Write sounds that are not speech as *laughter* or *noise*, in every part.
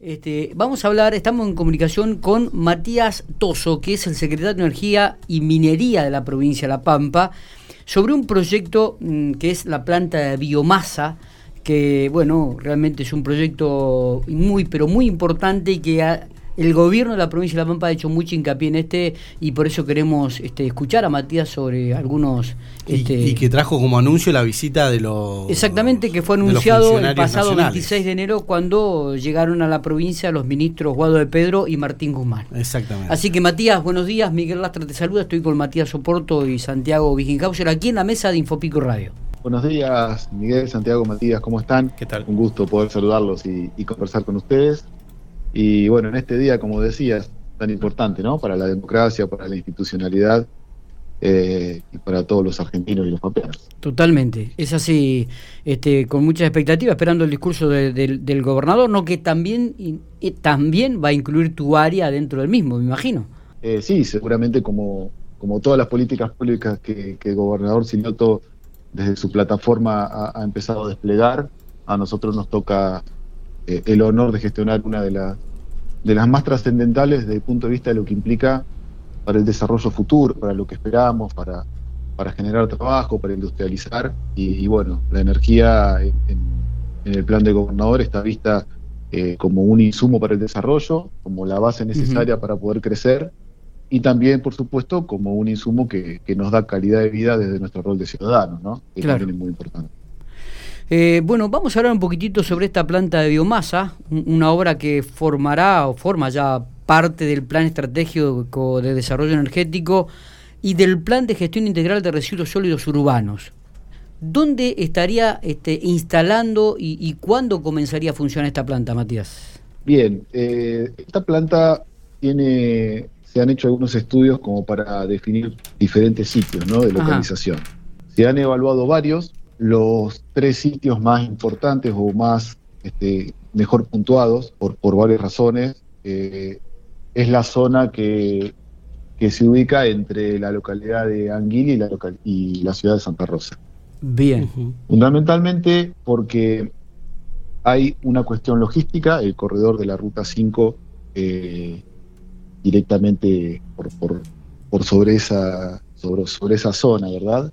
Este, vamos a hablar, estamos en comunicación con Matías Toso, que es el secretario de Energía y Minería de la provincia de La Pampa, sobre un proyecto mm, que es la planta de biomasa, que bueno, realmente es un proyecto muy, pero muy importante y que ha, el gobierno de la provincia de La Pampa ha hecho mucho hincapié en este y por eso queremos este, escuchar a Matías sobre algunos... Este, y, que trajo como anuncio la visita de los... Exactamente, que fue anunciado el pasado 26 de enero cuando llegaron a la provincia los ministros Guado de Pedro y Martín Guzmán. Exactamente. Así que Matías, buenos días, Miguel Lastra te saluda, estoy con Matías Soporto y Santiago Viginghauser aquí en la mesa de Infopico Radio. Buenos días, Miguel, Santiago, Matías, ¿cómo están? ¿Qué tal? Un gusto poder saludarlos y conversar con ustedes. Y bueno, en este día, como decías, tan importante, ¿no? Para la democracia, para la institucionalidad eh, y para todos los argentinos y los papeles. Totalmente, es así, este, con mucha expectativa, esperando el discurso del gobernador, ¿no? Que también, también va a incluir tu área dentro del mismo, me imagino. Eh, sí, seguramente como, como todas las políticas públicas que, el gobernador Sinoto desde su plataforma ha, ha empezado a desplegar, a nosotros nos toca eh, el honor de gestionar una de, de las más trascendentales desde el punto de vista de lo que implica para el desarrollo futuro, para lo que esperamos, para, para generar trabajo, para industrializar. Y, bueno, la energía en, el plan de gobernador está vista eh, como un insumo para el desarrollo, como la base necesaria para poder crecer y también, por supuesto, como un insumo que, nos da calidad de vida desde nuestro rol de ciudadanos, ¿no? que también es muy importante. Eh, bueno, vamos a hablar un poquitito sobre esta planta de biomasa, una obra que formará o forma ya parte del plan estratégico de desarrollo energético y del plan de gestión integral de residuos sólidos urbanos. ¿Dónde estaría este, instalando y, cuándo comenzaría a funcionar esta planta, Matías? Bien, eh, esta planta tiene, se han hecho algunos estudios como para definir diferentes sitios ¿no? de localización. Se han evaluado varios, los tres sitios más importantes o más este, mejor puntuados por, por varias razones eh, es la zona que, que, se ubica entre la localidad de Anguilla y la, y la ciudad de Santa Rosa. Bien. Fundamentalmente porque hay una cuestión logística, el corredor de la Ruta 5 eh, directamente por, por, por, sobre, esa, sobre, sobre esa zona, ¿verdad?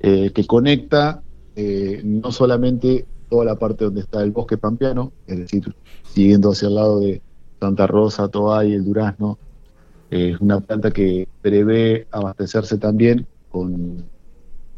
Eh, que conecta eh, no solamente toda la parte donde está el bosque pampeano, es decir, siguiendo hacia el lado de Santa Rosa, Toay, el Durazno, eh, es una planta que prevé abastecerse también con,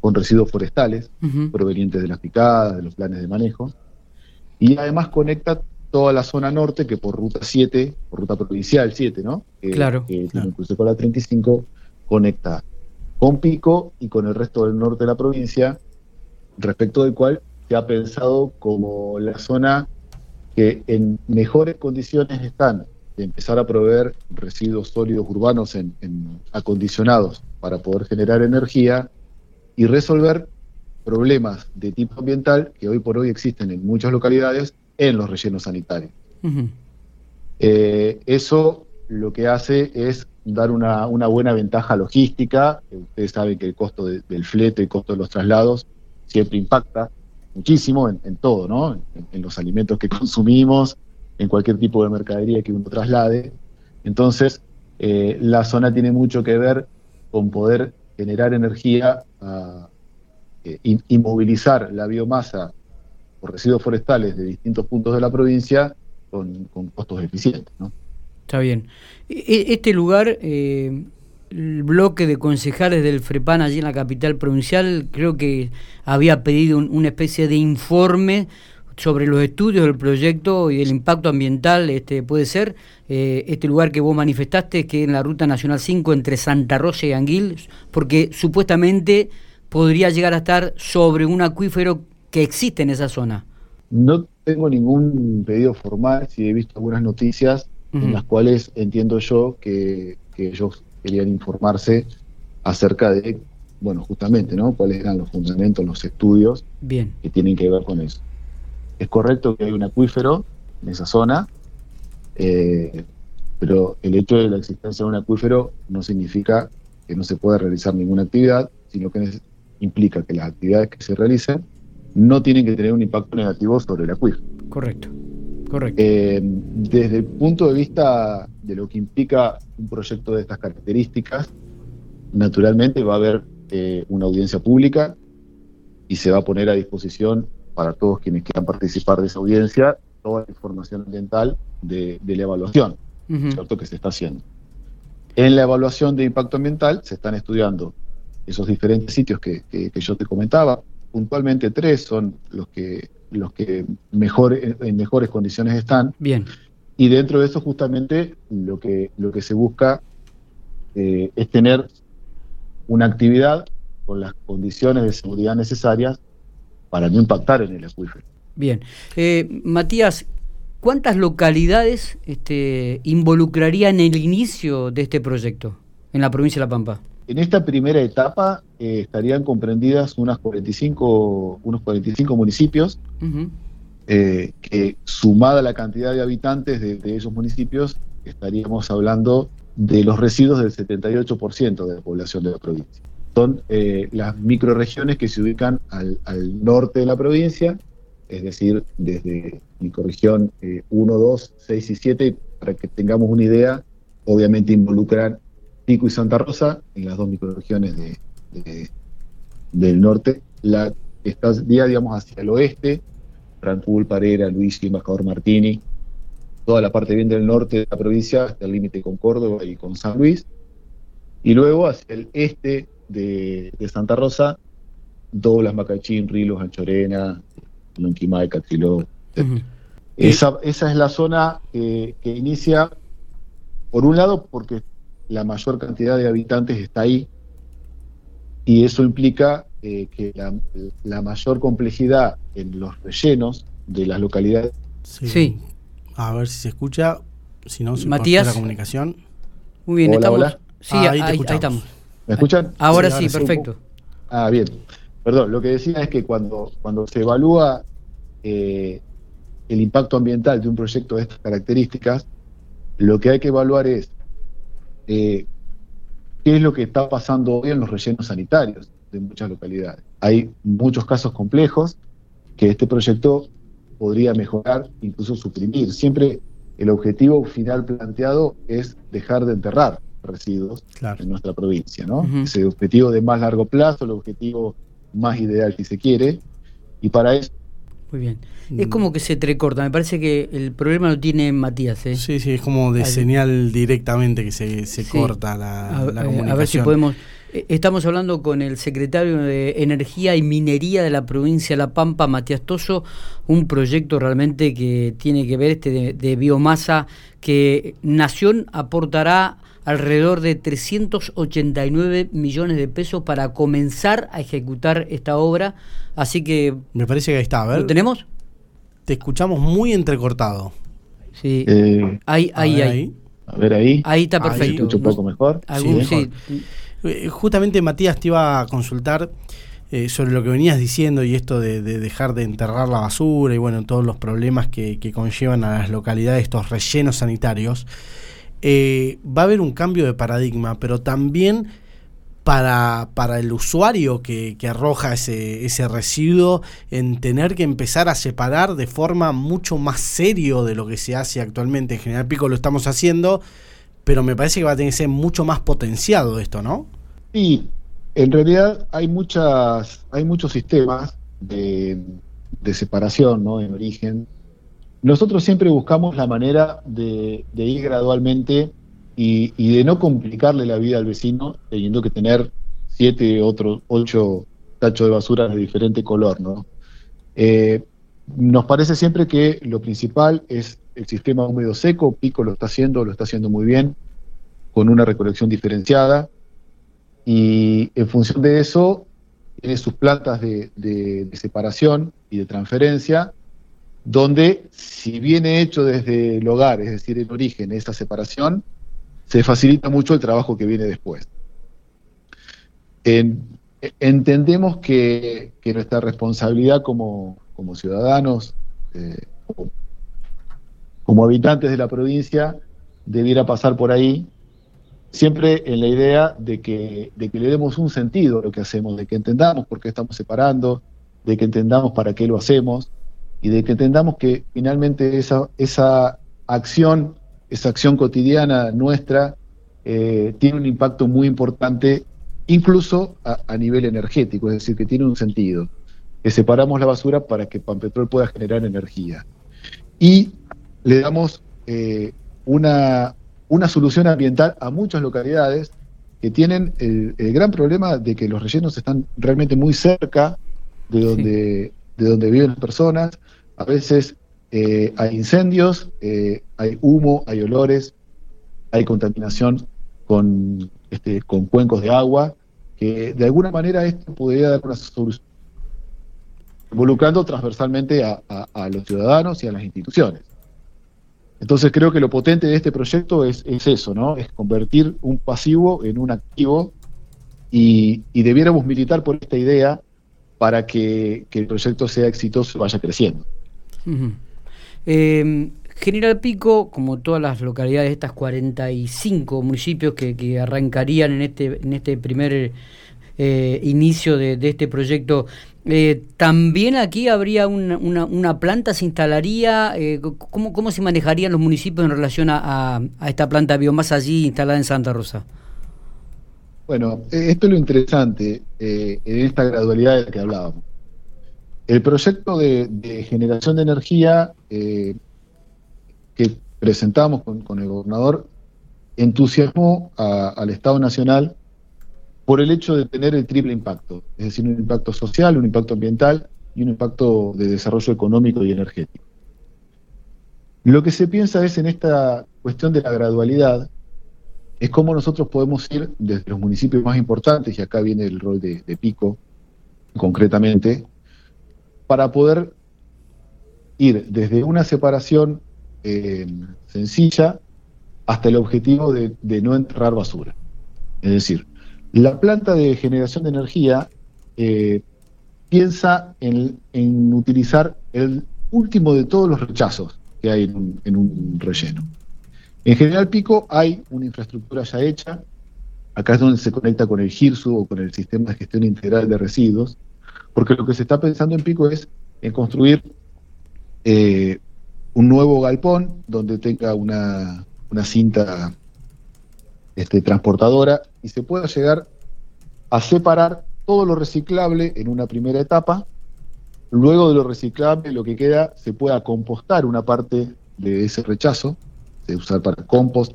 con residuos forestales provenientes de las picadas, de los planes de manejo, y además conecta toda la zona norte que por ruta 7, por ruta provincial 7, ¿no? claro. Que incluso con la 35, conecta con Pico y con el resto del norte de la provincia, respecto del cual se ha pensado como la zona que en mejores condiciones están de empezar a proveer residuos sólidos urbanos en, acondicionados para poder generar energía y resolver problemas de tipo ambiental que hoy por hoy existen en muchas localidades en los rellenos sanitarios. Eh, eso lo que hace es dar una, buena ventaja logística. Ustedes saben que el costo del flete, el costo de los traslados, siempre impacta muchísimo en, todo, ¿no? En, los alimentos que *laughs* consumimos, en cualquier tipo de mercadería que uno traslade. Entonces, eh, la zona tiene mucho que ver con poder generar energía eh, y, movilizar la biomasa por residuos forestales de distintos puntos de la provincia con costos eficientes, ¿no? Está bien. E, e, este lugar, eh, el bloque de concejales del FREPAN allí en la capital provincial, creo que había pedido una especie de informe sobre los estudios del proyecto y el impacto ambiental, este puede ser eh, este lugar que vos manifestaste, que en la Ruta Nacional 5 entre Santa Rosa y Anguil, porque supuestamente podría llegar a estar sobre un acuífero que existe en esa zona. No tengo ningún pedido formal, si he visto algunas noticias en las cuales entiendo yo que, ellos querían informarse acerca de, bueno, justamente, ¿no? Cuáles eran los fundamentos, los estudios Bien. que tienen que ver con eso. Es correcto que hay un acuífero en esa zona, eh, pero el hecho de la existencia de un acuífero no significa que no se pueda realizar ninguna actividad, sino que implica que las actividades que se realicen no tienen que tener un impacto negativo sobre el acuífero. Correcto. Correcto. Eh, desde el punto de vista de lo que implica un proyecto de estas características, naturalmente va a haber eh, una audiencia pública y se va a poner a disposición para todos quienes quieran participar de esa audiencia toda la información ambiental de, la evaluación ¿cierto? que se está haciendo. En la evaluación de impacto ambiental se están estudiando esos diferentes sitios que, yo te comentaba. Puntualmente tres son los que los que mejor en mejores condiciones están. Bien. Y dentro de eso justamente lo que lo que se busca eh, es tener una actividad con las condiciones de seguridad necesarias para no impactar en el acuífero. Bien. Eh, Matías, ¿cuántas localidades este, involucraría en el inicio de este proyecto en la provincia de La Pampa? En esta primera etapa eh, estarían comprendidas unas 45, unos 45 municipios, eh, que sumada la cantidad de habitantes de, de, esos municipios, estaríamos hablando de los residuos del 78% de la población de la provincia. Son eh, las microregiones que se ubican al, norte de la provincia, es decir, desde microregión 1, 2, 6 y 7, para que tengamos una idea, obviamente involucran Pico y Santa Rosa, en las dos microregiones de, del norte. La día digamos, hacia el oeste, Rancul, Parera, Luis y Embajador Martini, toda la parte bien del norte de la provincia, hasta el límite con Córdoba y con San Luis. Y luego hacia el este de, Santa Rosa, Doblas, Macachín, Rilos, Anchorena, Lonquimay, Catriló. esa, esa es la zona que, inicia, por un lado, porque la mayor cantidad de habitantes está ahí, y eso implica eh, que la, mayor complejidad en los rellenos de las localidades. Sí. A ver si se escucha, si no, se Matías. la comunicación. Muy bien, estamos. Sí, ahí, estamos. ¿Me escuchan? Ahora sí, perfecto. Ah, bien. Perdón, lo que decía es que cuando, cuando se evalúa eh, el impacto ambiental de un proyecto de estas características, lo que hay que evaluar es eh, qué es lo que está pasando hoy en los rellenos sanitarios de muchas localidades. Hay muchos casos complejos que este proyecto podría mejorar, incluso suprimir. Siempre el objetivo final planteado es dejar de enterrar residuos en nuestra provincia, ¿no? Ese objetivo de más largo plazo, el objetivo más ideal si se quiere, y para eso muy bien. Es como que se trecorta. Me parece que el problema lo tiene Matías. ¿eh? Sí, sí, es como de señal directamente que se, se corta la, comunicación. A ver si podemos. Eh, estamos hablando con el secretario de Energía y Minería de la provincia de La Pampa, Matías Toso, un proyecto realmente que tiene que ver este de biomasa que Nación aportará alrededor de 389 millones de pesos para comenzar a ejecutar esta obra. Así que... Me parece que ahí está, a ver. ¿Lo tenemos? Te escuchamos muy entrecortado. Sí. Eh, ahí, ahí, ahí. A ver ahí. Ahí está perfecto. un poco mejor. sí, Justamente Matías te iba a consultar eh, sobre lo que venías diciendo y esto de, dejar de enterrar la basura y bueno, todos los problemas que, que conllevan a las localidades estos rellenos sanitarios. Eh, va a haber un cambio de paradigma, pero también para, para el usuario que, arroja ese, ese, residuo en tener que empezar a separar de forma mucho más serio de lo que se hace actualmente. En General Pico lo estamos haciendo, pero me parece que va a tener que ser mucho más potenciado esto, ¿no? Sí, en realidad hay muchas, hay muchos sistemas de, de separación, ¿no? En origen, nosotros siempre buscamos la manera de, ir gradualmente y, de no complicarle la vida al vecino teniendo que tener siete, otros ocho tachos de basura de diferente color, ¿no? Eh, nos parece siempre que lo principal es el sistema húmedo seco, Pico lo está haciendo, lo está haciendo muy bien, con una recolección diferenciada, y en función de eso, tiene sus plantas de separación y de transferencia, donde si viene hecho desde el hogar, es decir, en origen, esa separación, se facilita mucho el trabajo que viene después. entendemos que, nuestra responsabilidad como, ciudadanos, eh, como, habitantes de la provincia, debiera pasar por ahí, siempre en la idea de que, le demos un sentido a lo que hacemos, de que entendamos por qué estamos separando, de que entendamos para qué lo hacemos, y de que entendamos que finalmente esa, acción, esa acción cotidiana nuestra, eh, tiene un impacto muy importante, incluso a, nivel energético, es decir, que tiene un sentido, que separamos la basura para que Panpetrol pueda generar energía. Y le damos eh, una, una solución ambiental a muchas localidades que tienen el, gran problema de que los rellenos están realmente muy cerca de donde, de donde viven las personas. A veces eh, hay incendios, eh, hay humo, hay olores, hay contaminación con, este, con cuencos de agua, que de alguna manera esto podría dar una solución, involucrando transversalmente a los ciudadanos y a las instituciones. Entonces creo que lo potente de este proyecto es, eso, ¿no? Es convertir un pasivo en un activo y, debiéramos militar por esta idea para que, el proyecto sea exitoso y vaya creciendo. Em, General Pico, como todas las localidades de estas 45 municipios que, arrancarían en este, en este primer eh, inicio de, este proyecto. Eh, ¿También aquí habría una, planta, se instalaría? Eh, ¿cómo, ¿Cómo se manejarían los municipios en relación a, esta planta de biomasa allí instalada en Santa Rosa? Bueno, esto es lo interesante en esta gradualidad de la que hablábamos. El proyecto de, generación de energía que presentamos con, el gobernador entusiasmó al Estado Nacional por el hecho de tener el triple impacto, es decir, un impacto social, un impacto ambiental y un impacto de desarrollo económico y energético. Lo que se piensa es en esta cuestión de la gradualidad, es cómo nosotros podemos ir desde los municipios más importantes, y acá viene el rol de, Pico concretamente, para poder ir desde una separación eh, sencilla hasta el objetivo de, no enterrar basura. Es decir, la planta de generación de energía eh, piensa en, utilizar el último de todos los rechazos que hay en un, relleno. En General Pico hay una infraestructura ya hecha, acá es donde se conecta con el GIRSU o con el Sistema de Gestión Integral de Residuos, porque lo que se está pensando en Pico es en construir eh, un nuevo galpón donde tenga una, una cinta este, transportadora y se pueda llegar a separar todo lo reciclable en una primera etapa. Luego de lo reciclable, lo que queda, se pueda compostar una parte de ese rechazo, de usar para compost.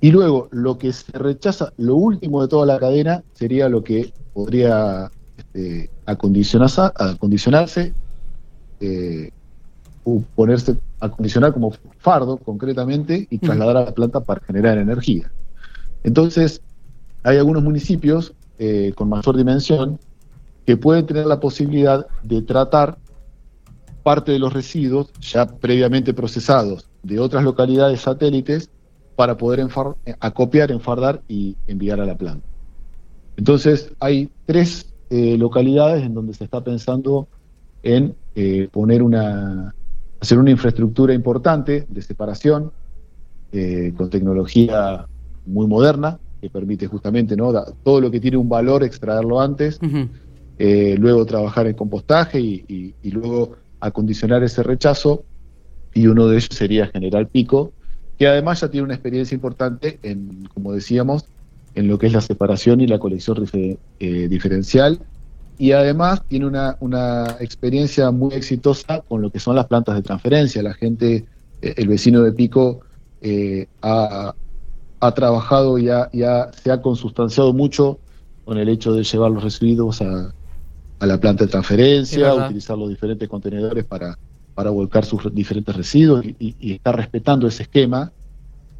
Y luego, lo que se rechaza, lo último de toda la cadena, sería lo que podría este, acondicionarse, acondicionarse eh, ponerse, acondicionar como fardo concretamente y trasladar a la planta para generar energía. Entonces, hay algunos municipios eh, con mayor dimensión que pueden tener la posibilidad de tratar parte de los residuos ya previamente procesados de otras localidades satélites para poder eh, acopiar, enfardar y enviar a la planta. Entonces, hay tres eh, localidades en donde se está pensando en poner una, hacer una infraestructura importante de separación con tecnología muy moderna, que permite justamente ¿no? todo lo que tiene un valor extraerlo antes, eh, luego trabajar en compostaje y, luego acondicionar ese rechazo, y uno de ellos sería General Pico, que además ya tiene una experiencia importante en, como decíamos, en lo que es la separación y la colección eh, diferencial, y además tiene una, una experiencia muy exitosa con lo que son las plantas de transferencia. La gente, eh, el vecino de Pico, ha, ha trabajado y ya se ha consustanciado mucho con el hecho de llevar los residuos a, la planta de transferencia, utilizar los diferentes contenedores para, para volcar sus diferentes residuos y, y, estar respetando ese esquema,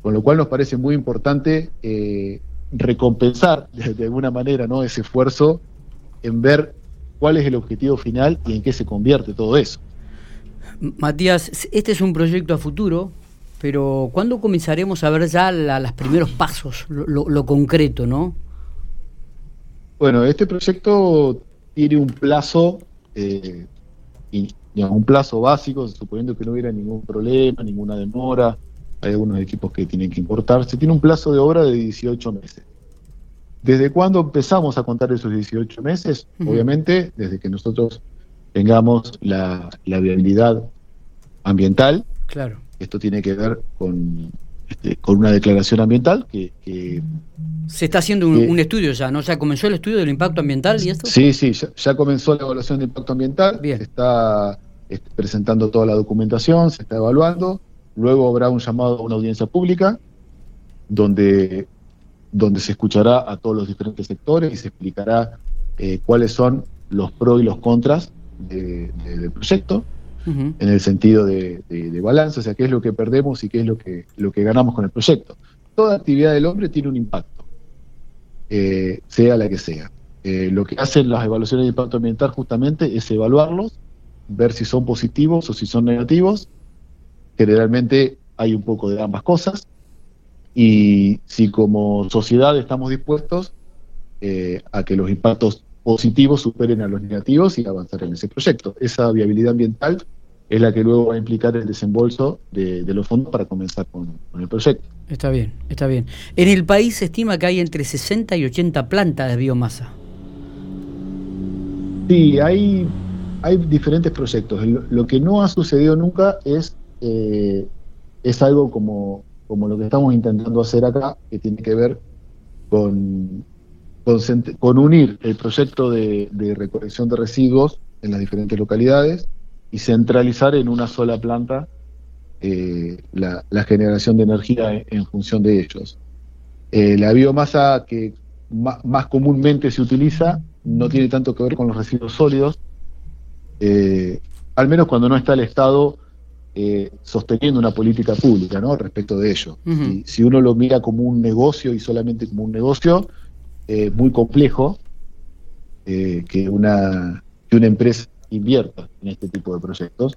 con lo cual nos parece muy importante eh, recompensar de, alguna manera ¿no? ese esfuerzo en ver cuál es el objetivo final y en qué se convierte todo eso. Matías, este es un proyecto a futuro, pero ¿cuándo comenzaremos a ver ya los primeros pasos, lo, concreto, no? Bueno, este proyecto tiene un plazo, eh, un plazo básico, suponiendo que no hubiera ningún problema, ninguna demora, hay algunos equipos que tienen que importarse, tiene un plazo de obra de 18 meses. ¿Desde cuándo empezamos a contar esos 18 meses? Obviamente, desde que nosotros tengamos la, la viabilidad ambiental. Claro. Esto tiene que ver con, este, con una declaración ambiental que... que se está haciendo un, que- un estudio ya, ¿no? ¿Ya comenzó el estudio del impacto ambiental y esto? Sí, sí, ya, ya comenzó la evaluación de impacto ambiental, Bien. se está este, presentando toda la documentación, se está evaluando, luego habrá un llamado a una audiencia pública donde, donde se escuchará a todos los diferentes sectores y se explicará eh, cuáles son los pros y los contras de- de- del proyecto En el sentido de balance, o sea, qué es lo que perdemos y qué es lo que, lo que ganamos con el proyecto. Toda actividad del hombre tiene un impacto, eh, sea la que sea. Eh, lo que hacen las evaluaciones de impacto ambiental justamente es evaluarlos, ver si son positivos o si son negativos. Generalmente hay un poco de ambas cosas. Y si como sociedad estamos dispuestos eh, a que los impactos positivos superen a los negativos y avanzar en ese proyecto. Esa viabilidad ambiental es la que luego va a implicar el desembolso de, de los fondos para comenzar con, con el proyecto. Está bien, está bien. En el país se estima que hay entre 60 y 80 plantas de biomasa. Sí, hay, hay diferentes proyectos. Lo, lo que no ha sucedido nunca es, eh, es algo como, como lo que estamos intentando hacer acá, que tiene que ver con, con, unir el proyecto de, de recolección de residuos en las diferentes localidades y centralizar en una sola planta eh, la, la generación de energía en, en función de ellos. Eh, la biomasa que más comúnmente se utiliza no tiene tanto que ver con los residuos sólidos, eh, al menos cuando no está el Estado sosteniendo una política pública ¿no? respecto de ello. Si, si uno lo mira como un negocio y solamente como un negocio, muy complejo que, una, que una empresa invierta en este tipo de proyectos,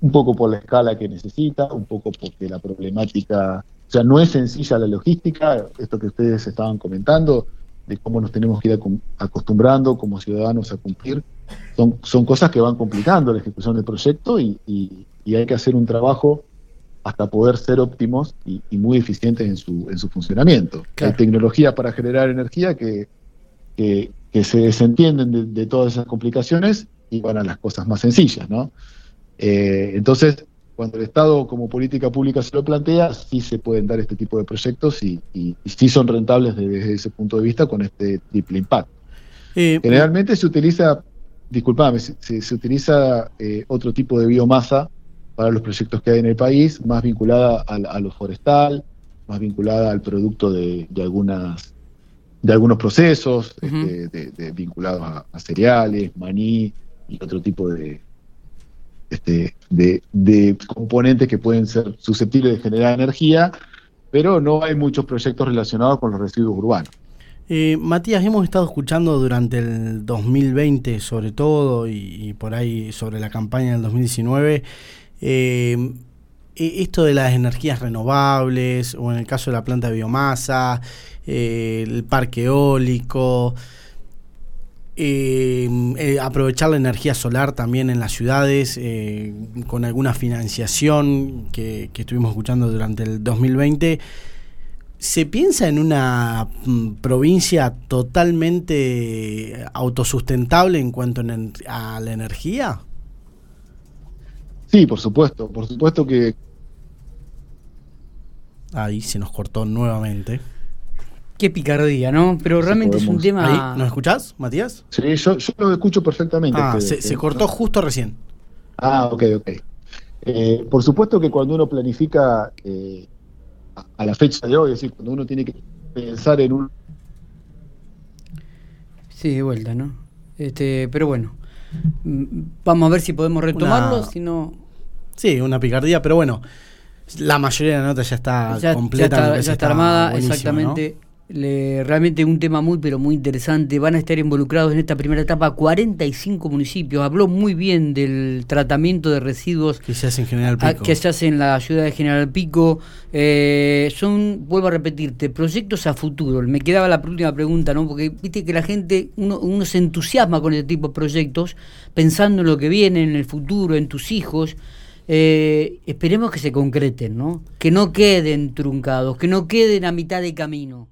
un poco por la escala que necesita, un poco porque la problemática, o sea, no es sencilla la logística, esto que ustedes estaban comentando, de cómo nos tenemos que ir acostumbrando como ciudadanos a cumplir, son, son cosas que van complicando la ejecución del proyecto y, y- y hay que hacer un trabajo hasta poder ser óptimos y, y muy eficientes en su, en su funcionamiento. Claro. Hay tecnología para generar energía que, que, que se desentienden de, de todas esas complicaciones y van a las cosas más sencillas, ¿no? Eh, entonces, cuando el Estado como política pública se lo plantea, sí se pueden dar este tipo de proyectos y, y- y sí son rentables desde, ese punto de vista con este triple impacto. Eh, Generalmente se utiliza, disculpame, se, utiliza eh, otro tipo de biomasa para los proyectos que hay en el país, más vinculada a, lo forestal, más vinculada al producto de, de algunas de algunos procesos este, de- de- vinculados a, a cereales, maní y otro tipo de, este, de, componentes que pueden ser susceptibles de generar energía, pero no hay muchos proyectos relacionados con los residuos urbanos. Eh, Matías, hemos estado escuchando durante el 2020 sobre todo y, y por ahí sobre la campaña del 2019 eh, e- esto de las energías renovables o en el caso de la planta de biomasa, eh, el parque eólico, eh, eh, aprovechar la energía solar también en las ciudades eh, con alguna financiación que, que estuvimos escuchando durante el 2020. ¿Se piensa en una mm, provincia totalmente autosustentable en cuanto en- a la energía? Sí, por supuesto, por supuesto que Ahí se nos cortó nuevamente. Qué picardía, ¿no? Pero realmente es un tema... Ahí, ¿Nos escuchás, Matías? Sí, yo, yo lo escucho perfectamente. Ah, ustedes, se, se cortó justo recién. Ah, ok, ok. Eh, por supuesto que cuando uno planifica eh, a, la fecha de hoy, es decir, cuando uno tiene que pensar en un... Sí, de vuelta, ¿no? Este, pero bueno, mm, vamos a ver si podemos retomarlo, Una- si no... Sí, una picardía, pero bueno, la mayoría de la nota ya está ya, completa. ya está, ya armada, exactamente. Le- realmente un tema muy, pero muy interesante. Van a estar involucrados en esta primera etapa 45 municipios. Habló muy bien del tratamiento de residuos. Que se hace en General a- Pico. que se hace en la ciudad de General Pico. Eh, son, vuelvo a repetirte, proyectos a futuro. Me quedaba la última pregunta, ¿no? Porque viste que la gente, uno, uno se entusiasma con este tipo de proyectos, pensando en lo que viene, en el futuro, en tus hijos. Eh, esperemos que se concreten, ¿no? Que no queden truncados, que no queden a mitad de camino.